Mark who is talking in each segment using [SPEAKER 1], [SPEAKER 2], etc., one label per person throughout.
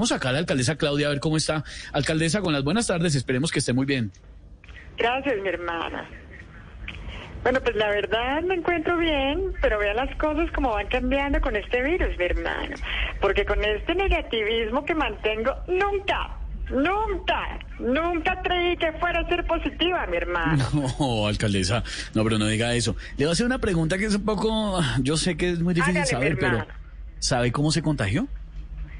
[SPEAKER 1] Vamos acá a la alcaldesa Claudia a ver cómo está. Alcaldesa, con las buenas tardes, esperemos que esté muy bien.
[SPEAKER 2] Gracias, mi hermana. Bueno, pues la verdad me encuentro bien, pero vea las cosas como van cambiando con este virus, mi hermano. Porque con este negativismo que mantengo, nunca, nunca, nunca creí que fuera a ser positiva, mi hermano.
[SPEAKER 1] No, alcaldesa, no, pero no diga eso. Le voy a hacer una pregunta que es un poco, yo sé que es muy difícil
[SPEAKER 2] Hágale,
[SPEAKER 1] saber, pero. ¿sabe cómo se contagió?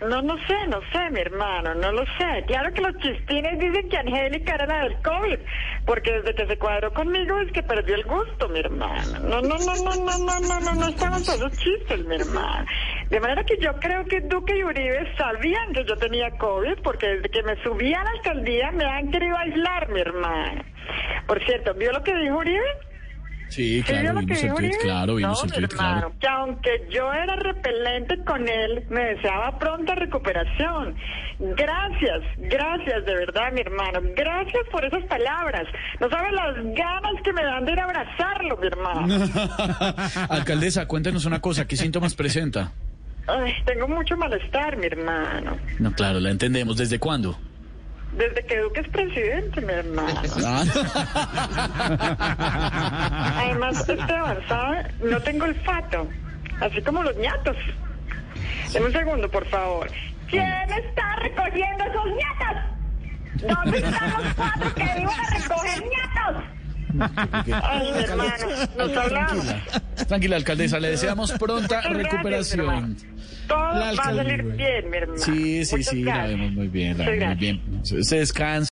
[SPEAKER 2] No, no sé, no sé, mi hermano, no lo sé. Claro que los chistines dicen que Angélica era la del COVID, porque desde que se cuadró conmigo es que perdió el gusto, mi hermano. No, no, no, no, no, no, no, no, no estaban todos chistes, mi hermano. De manera que yo creo que Duque y Uribe sabían que yo tenía COVID, porque desde que me subí a la alcaldía me han querido aislar, mi hermano. Por cierto, ¿vio lo que dijo Uribe?
[SPEAKER 1] Sí,
[SPEAKER 2] ¿Sí vio
[SPEAKER 1] claro, vimos el tweet, claro, vimos
[SPEAKER 2] no,
[SPEAKER 1] el tweet,
[SPEAKER 2] hermano,
[SPEAKER 1] claro.
[SPEAKER 2] que aunque yo era repelente con él, me deseaba pronta recuperación. Gracias, gracias de verdad, mi hermano. Gracias por esas palabras. No sabes las ganas que me dan de ir a abrazarlo, mi hermano.
[SPEAKER 1] Alcaldesa, cuéntenos una cosa, ¿qué síntomas presenta?
[SPEAKER 2] Ay, tengo mucho malestar, mi hermano.
[SPEAKER 1] No, claro, la entendemos. ¿Desde cuándo?
[SPEAKER 2] Desde que Duque es presidente, mi hermano.
[SPEAKER 1] Ah.
[SPEAKER 2] Además, Esteban, ¿sabe? No tengo olfato. Así como los ñatos. Deme un segundo, por favor. ¿Quién está recogiendo esos ñatos? ¿Dónde están los cuatro que iban a recoger ñatos? Ay, mi hermano, nos hablamos.
[SPEAKER 1] Tranquila, alcaldesa, le deseamos pronta
[SPEAKER 2] Muchas
[SPEAKER 1] recuperación.
[SPEAKER 2] Todo
[SPEAKER 1] La
[SPEAKER 2] va a salir bien, mi hermano.
[SPEAKER 1] Sí, sí,
[SPEAKER 2] Muchas
[SPEAKER 1] sí, la
[SPEAKER 2] gracias.
[SPEAKER 1] vemos muy bien, la vemos muy bien. Se descansa.